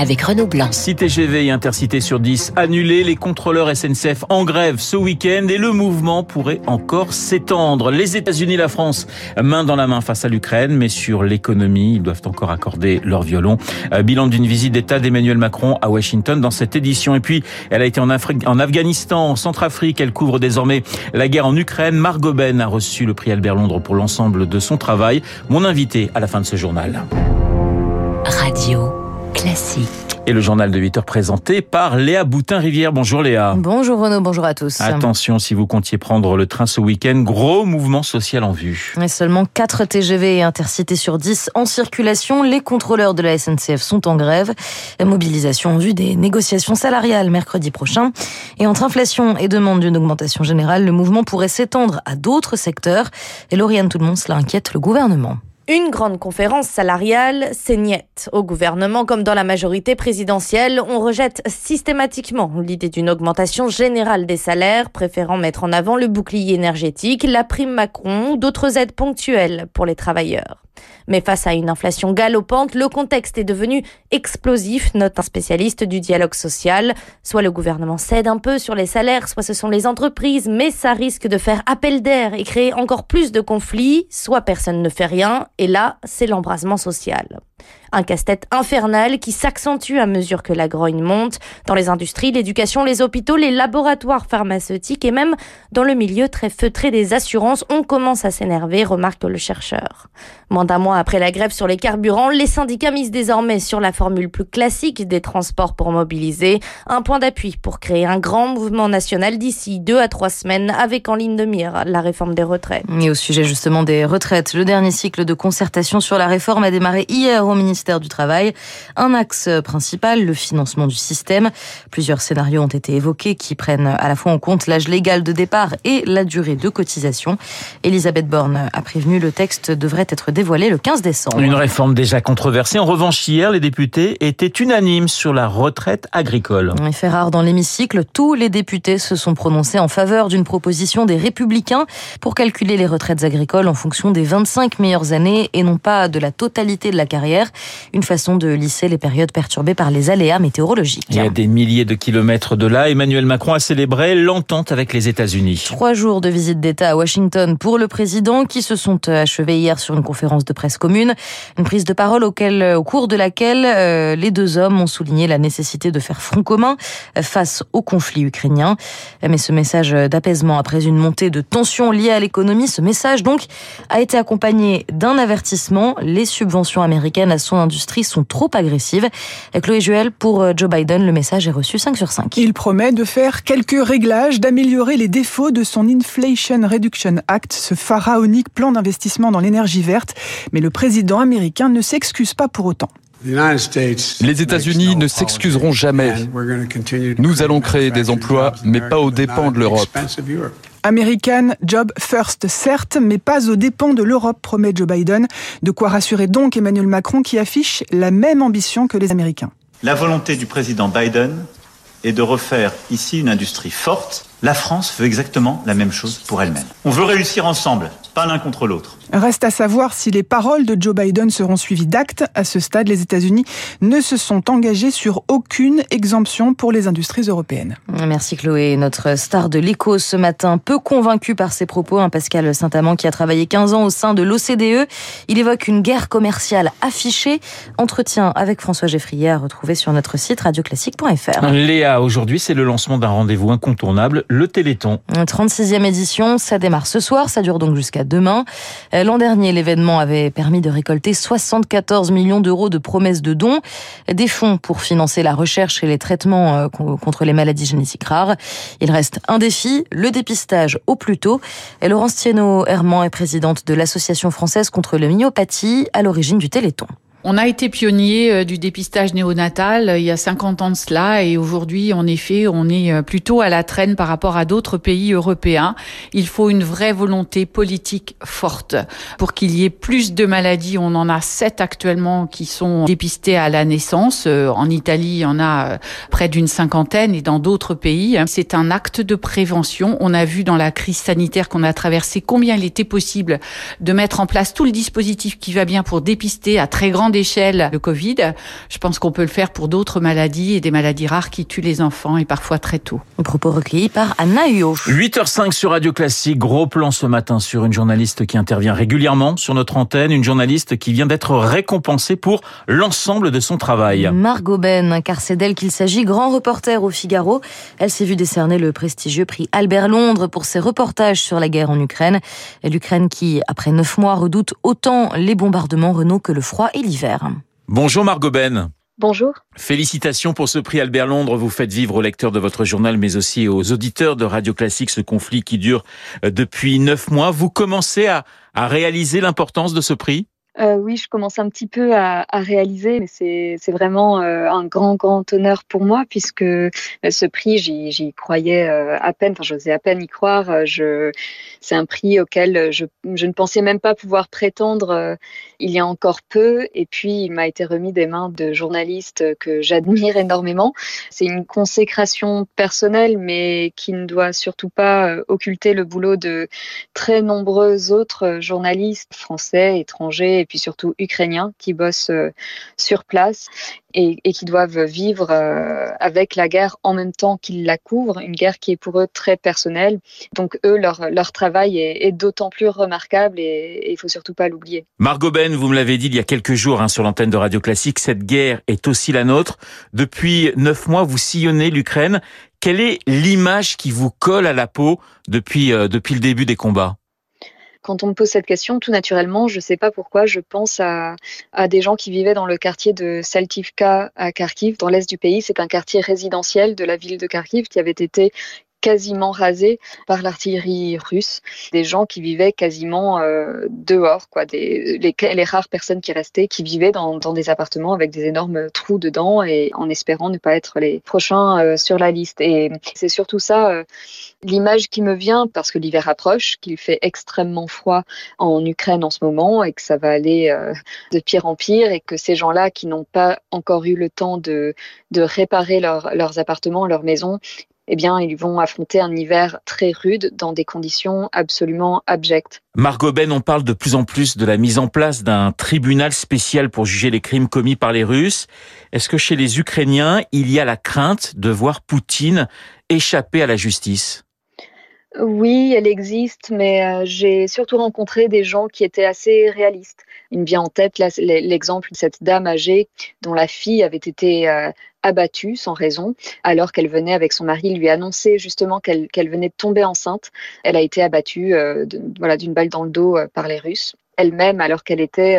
avec Renaud Blanc. 6 TGV et Intercité sur 10 annulés, les contrôleurs SNCF en grève ce week-end et le mouvement pourrait encore s'étendre. Les États-Unis et la France, main dans la main face à l'Ukraine, mais sur l'économie, ils doivent encore accorder leur violon. Euh, bilan d'une visite d'État d'Emmanuel Macron à Washington dans cette édition. Et puis, elle a été en, Afrique, en Afghanistan, en Centrafrique, elle couvre désormais la guerre en Ukraine. Margot Ben a reçu le prix Albert Londres pour l'ensemble de son travail. Mon invité à la fin de ce journal. Radio Classique. Et le journal de 8 heures présenté par Léa Boutin-Rivière. Bonjour Léa. Bonjour Renaud, bonjour à tous. Attention, si vous comptiez prendre le train ce week-end, gros mouvement social en vue. Et seulement 4 TGV et intercités sur 10 en circulation. Les contrôleurs de la SNCF sont en grève. Mobilisation en vue des négociations salariales mercredi prochain. Et entre inflation et demande d'une augmentation générale, le mouvement pourrait s'étendre à d'autres secteurs. Et Lauriane Tout-le-Monde, cela inquiète le gouvernement. Une grande conférence salariale, c'est niette. Au gouvernement, comme dans la majorité présidentielle, on rejette systématiquement l'idée d'une augmentation générale des salaires, préférant mettre en avant le bouclier énergétique, la prime Macron ou d'autres aides ponctuelles pour les travailleurs. Mais face à une inflation galopante, le contexte est devenu explosif, note un spécialiste du dialogue social. Soit le gouvernement cède un peu sur les salaires, soit ce sont les entreprises, mais ça risque de faire appel d'air et créer encore plus de conflits, soit personne ne fait rien, et là, c'est l'embrasement social. Un casse-tête infernal qui s'accentue à mesure que la grogne monte dans les industries, l'éducation, les hôpitaux, les laboratoires pharmaceutiques et même dans le milieu très feutré des assurances, on commence à s'énerver, remarque le chercheur. Moins d'un mois après la grève sur les carburants, les syndicats misent désormais sur la formule plus classique des transports pour mobiliser, un point d'appui pour créer un grand mouvement national d'ici deux à trois semaines avec en ligne de mire la réforme des retraites. Et au sujet justement des retraites, le dernier cycle de concertation sur la réforme a démarré hier au ministère du Travail. Un axe principal, le financement du système. Plusieurs scénarios ont été évoqués qui prennent à la fois en compte l'âge légal de départ et la durée de cotisation. Elisabeth Borne a prévenu le texte devrait être dévoilé le 15 décembre. Une réforme déjà controversée. En revanche, hier, les députés étaient unanimes sur la retraite agricole. En fait rare dans l'hémicycle, tous les députés se sont prononcés en faveur d'une proposition des républicains pour calculer les retraites agricoles en fonction des 25 meilleures années et non pas de la totalité de la carrière une façon de lisser les périodes perturbées par les aléas météorologiques. Il y a des milliers de kilomètres de là, Emmanuel Macron a célébré l'entente avec les États-Unis. Trois jours de visite d'État à Washington pour le président qui se sont achevés hier sur une conférence de presse commune. Une prise de parole auquel, au cours de laquelle euh, les deux hommes ont souligné la nécessité de faire front commun face au conflit ukrainien. Mais ce message d'apaisement après une montée de tensions liées à l'économie, ce message donc a été accompagné d'un avertissement. Les subventions américaines à son industrie sont trop agressives. Chloé Juel, pour euh, Joe Biden, le message est reçu 5 sur 5. Il promet de faire quelques réglages, d'améliorer les défauts de son Inflation Reduction Act, ce pharaonique plan d'investissement dans l'énergie verte. Mais le président américain ne s'excuse pas pour autant. Les États-Unis ne s'excuseront jamais. Nous allons créer des emplois, mais pas aux dépens de l'Europe. American Job First, certes, mais pas aux dépens de l'Europe, promet Joe Biden. De quoi rassurer donc Emmanuel Macron qui affiche la même ambition que les Américains. La volonté du président Biden est de refaire ici une industrie forte. La France veut exactement la même chose pour elle-même. On veut réussir ensemble, pas l'un contre l'autre. Reste à savoir si les paroles de Joe Biden seront suivies d'actes. À ce stade, les États-Unis ne se sont engagés sur aucune exemption pour les industries européennes. Merci Chloé. Notre star de l'écho ce matin, peu convaincu par ses propos, un Pascal Saint-Amand qui a travaillé 15 ans au sein de l'OCDE. Il évoque une guerre commerciale affichée. Entretien avec François Geffrier à retrouver sur notre site radioclassique.fr. Léa, aujourd'hui, c'est le lancement d'un rendez-vous incontournable, le Téléthon. 36e édition, ça démarre ce soir, ça dure donc jusqu'à demain. L'an dernier, l'événement avait permis de récolter 74 millions d'euros de promesses de dons, des fonds pour financer la recherche et les traitements euh, contre les maladies génétiques rares. Il reste un défi, le dépistage au plus tôt. Et Laurence Thienot-Herman est présidente de l'Association française contre la myopathie, à l'origine du Téléthon. On a été pionnier euh, du dépistage néonatal euh, il y a 50 ans de cela et aujourd'hui, en effet, on est euh, plutôt à la traîne par rapport à d'autres pays européens. Il faut une vraie volonté politique forte pour qu'il y ait plus de maladies. On en a sept actuellement qui sont dépistées à la naissance. En Italie, il y en a près d'une cinquantaine et dans d'autres pays. C'est un acte de prévention. On a vu dans la crise sanitaire qu'on a traversée combien il était possible de mettre en place tout le dispositif qui va bien pour dépister à très grande échelle le Covid. Je pense qu'on peut le faire pour d'autres maladies et des maladies rares qui tuent les enfants et parfois très tôt. Un propos recueilli par Anna Huot. 8h05 sur Radio Classique. Gros plan ce matin sur une journaliste qui intervient régulièrement sur notre antenne. Une journaliste qui vient d'être récompensée pour l'ensemble de son travail. Margot Ben, car c'est d'elle qu'il s'agit. Grand reporter au Figaro. Elle s'est vue décerner le prestigieux prix Albert Londres pour ses reportages sur la guerre en Ukraine. Et l'Ukraine qui, après neuf mois, redoute autant les bombardements Renault que le froid et l'hiver. Bonjour Margot Ben. Bonjour. Félicitations pour ce prix Albert Londres. Vous faites vivre aux lecteurs de votre journal, mais aussi aux auditeurs de Radio Classique ce conflit qui dure euh, depuis neuf mois. Vous commencez à, à réaliser l'importance de ce prix? Euh, oui, je commence un petit peu à, réaliser, mais c'est vraiment euh, un grand, grand honneur pour moi, puisque euh, ce prix, j'y croyais à peine, enfin, j'osais à peine y croire. C'est un prix auquel je, ne pensais même pas pouvoir prétendre il y a encore peu, et puis il m'a été remis des mains de journalistes que j'admire énormément. C'est une consécration personnelle, mais qui ne doit surtout pas occulter le boulot de très nombreux autres journalistes français, étrangers, et puis surtout ukrainiens qui bossent euh, sur place et, qui doivent vivre euh, avec la guerre en même temps qu'ils la couvrent, une guerre qui est pour eux très personnelle. Donc eux, leur, travail est, d'autant plus remarquable et il faut surtout pas l'oublier. Margot Ben, vous me l'avez dit il y a quelques jours hein, sur l'antenne de Radio Classique, cette guerre est aussi la nôtre. Depuis neuf mois, vous sillonnez l'Ukraine. Quelle est l'image qui vous colle à la peau depuis, euh, depuis le début des combats? Quand on me pose cette question, tout naturellement, je ne sais pas pourquoi, je pense à, des gens qui vivaient dans le quartier de Saltivka à Kharkiv, dans l'est du pays. C'est un quartier résidentiel de la ville de Kharkiv qui avait été quasiment rasés par l'artillerie russe, des gens qui vivaient quasiment euh, dehors, quoi, des, les, rares personnes qui restaient, qui vivaient dans, des appartements avec des énormes trous dedans et en espérant ne pas être les prochains euh, sur la liste. Et c'est surtout ça euh, l'image qui me vient parce que l'hiver approche, qu'il fait extrêmement froid en Ukraine en ce moment et que ça va aller de pire en pire et que ces gens-là qui n'ont pas encore eu le temps de, réparer leur, leurs appartements, leurs maisons, eh bien, ils vont affronter un hiver très rude dans des conditions absolument abjectes. Margot Ben, on parle de plus en plus de la mise en place d'un tribunal spécial pour juger les crimes commis par les Russes. Est-ce que chez les Ukrainiens, il y a la crainte de voir Poutine échapper à la justice? Oui, elle existe, mais euh, j'ai surtout rencontré des gens qui étaient assez réalistes. Il me vient en tête l'exemple de cette dame âgée dont la fille avait été euh, abattue sans raison, alors qu'elle venait avec son mari lui annoncer justement qu'elle venait de tomber enceinte. Elle a été abattue euh, voilà, d'une balle dans le dos par les Russes elle-même, alors qu'elle était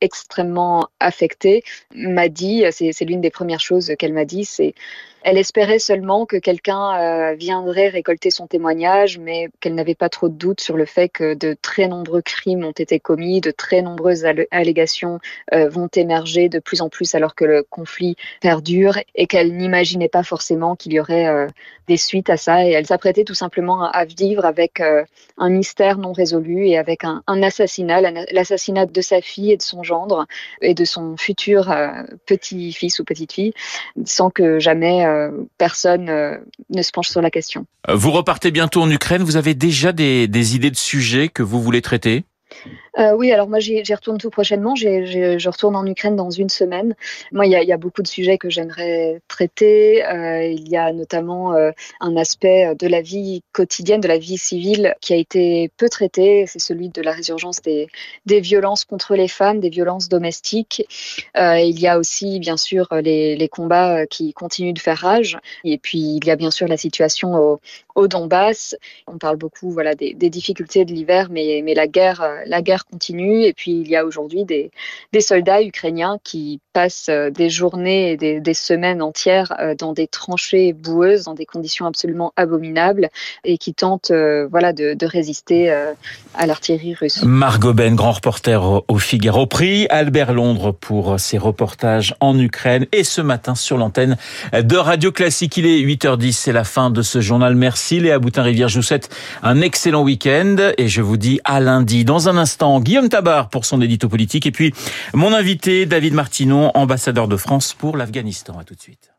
extrêmement affectée, m'a dit, c'est l'une des premières choses qu'elle m'a dit, c'est elle espérait seulement que quelqu'un euh, viendrait récolter son témoignage, mais qu'elle n'avait pas trop de doute sur le fait que de très nombreux crimes ont été commis, de très nombreuses allégations euh, vont émerger de plus en plus alors que le conflit perdure et qu'elle n'imaginait pas forcément qu'il y aurait euh, des suites à ça. Et elle s'apprêtait tout simplement à vivre avec un mystère non résolu et avec un, assassinat, l'assassinat de sa fille et de son et de son futur petit-fils ou petite-fille, sans que jamais euh, personne euh, ne se penche sur la question. Vous repartez bientôt en Ukraine. Vous avez déjà des idées de sujets que vous voulez traiter? Euh, oui, alors moi j'y retourne tout prochainement. je retourne en Ukraine dans une semaine. Moi, il y a, beaucoup de sujets que j'aimerais traiter. Euh, il y a notamment euh, un aspect de la vie quotidienne, de la vie civile qui a été peu traité. C'est celui de la résurgence des, violences contre les femmes, des violences domestiques. Il y a aussi, bien sûr, les, combats qui continuent de faire rage. Et puis, il y a bien sûr la situation au, au Donbass. On parle beaucoup voilà, des, difficultés de l'hiver, mais la guerre la guerre continue et puis il y a aujourd'hui des, des soldats ukrainiens qui passent des journées et des, des semaines entières dans des tranchées boueuses, dans des conditions absolument abominables et qui tentent voilà, de, de résister à l'artillerie russe. Margot Ben, grand reporter au Figaro, prix Albert Londres pour ses reportages en Ukraine et ce matin sur l'antenne de Radio Classique. Il est 8h10, c'est la fin de ce journal. Merci Léa Boutin-Rivière, je vous souhaite un excellent week-end et je vous dis à lundi. Dans un instant, Guillaume Tabar pour son édito politique et puis mon invité David Martinon, ambassadeur de France pour l'Afghanistan. À tout de suite.